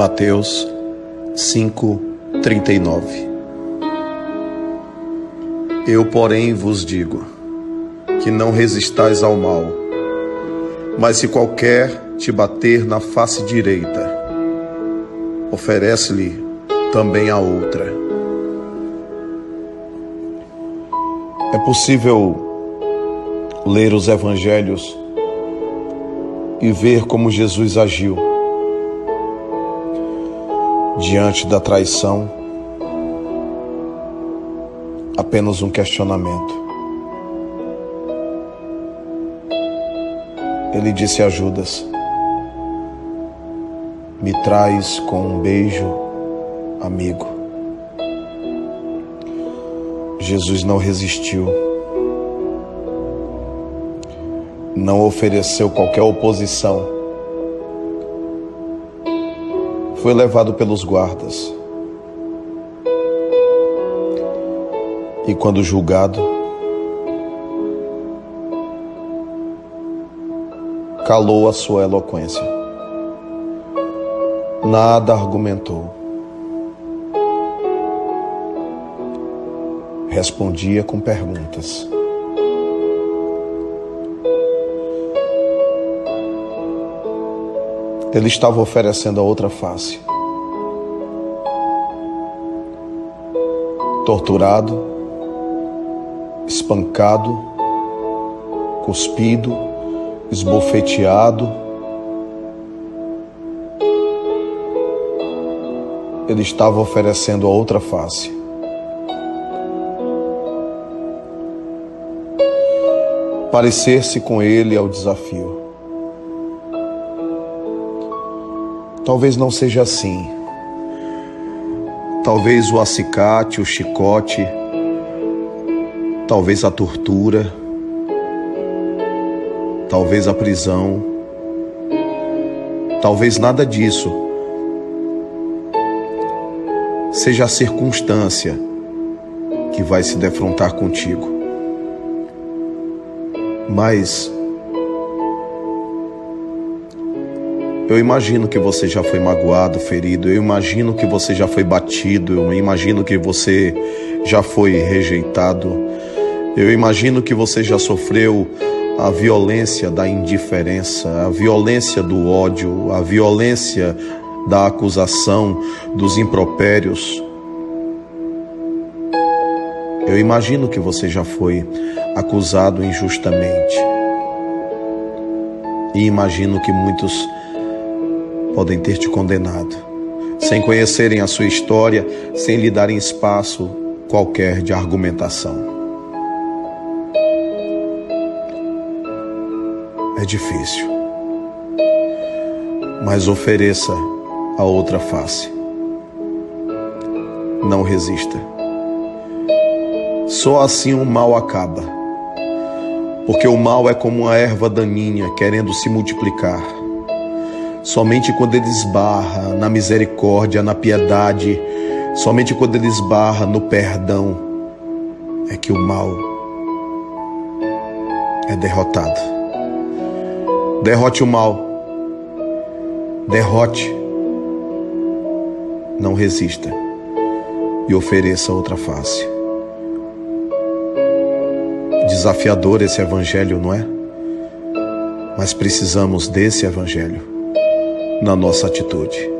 Mateus 5:39 Eu, porém, vos digo que não resistais ao mal, mas se qualquer te bater na face direita, oferece-lhe também a outra. É possível ler os evangelhos e ver como Jesus agiu diante da traição. Apenas um questionamento. Ele disse a Judas: Me traz com um beijo, amigo. Jesus não resistiu. não ofereceu qualquer oposição. Foi levado pelos guardas. E quando julgado, calou a sua eloquência. Nada argumentou. Respondia com perguntas. Ele estava oferecendo a outra face. Torturado, espancado, cuspido, esbofeteado. Ele estava oferecendo a outra face. Parecer-se com ele é o desafio. Talvez não seja assim. Talvez o acicate, o chicote, talvez a tortura, talvez a prisão, talvez nada disso seja a circunstância que vai se defrontar contigo. Mas Eu imagino que você já foi magoado, ferido, eu imagino que você já foi batido, eu imagino que você já foi rejeitado, eu imagino que você já sofreu a violência da indiferença, a violência do ódio, a violência da acusação, dos impropérios. Eu imagino que você já foi acusado injustamente. E imagino que muitos podem ter te condenado, sem conhecerem a sua história, sem lhe darem espaço qualquer de argumentação. É difícil, mas ofereça a outra face. Não resista. Só assim o mal acaba. Porque o mal é como uma erva daninha querendo se multiplicar. Somente quando ele esbarra na misericórdia, na piedade, somente quando ele esbarra no perdão, é que o mal é derrotado. Derrote o mal. Derrote. Não resista e ofereça outra face. Desafiador esse evangelho, não é? Mas precisamos desse evangelho na nossa atitude.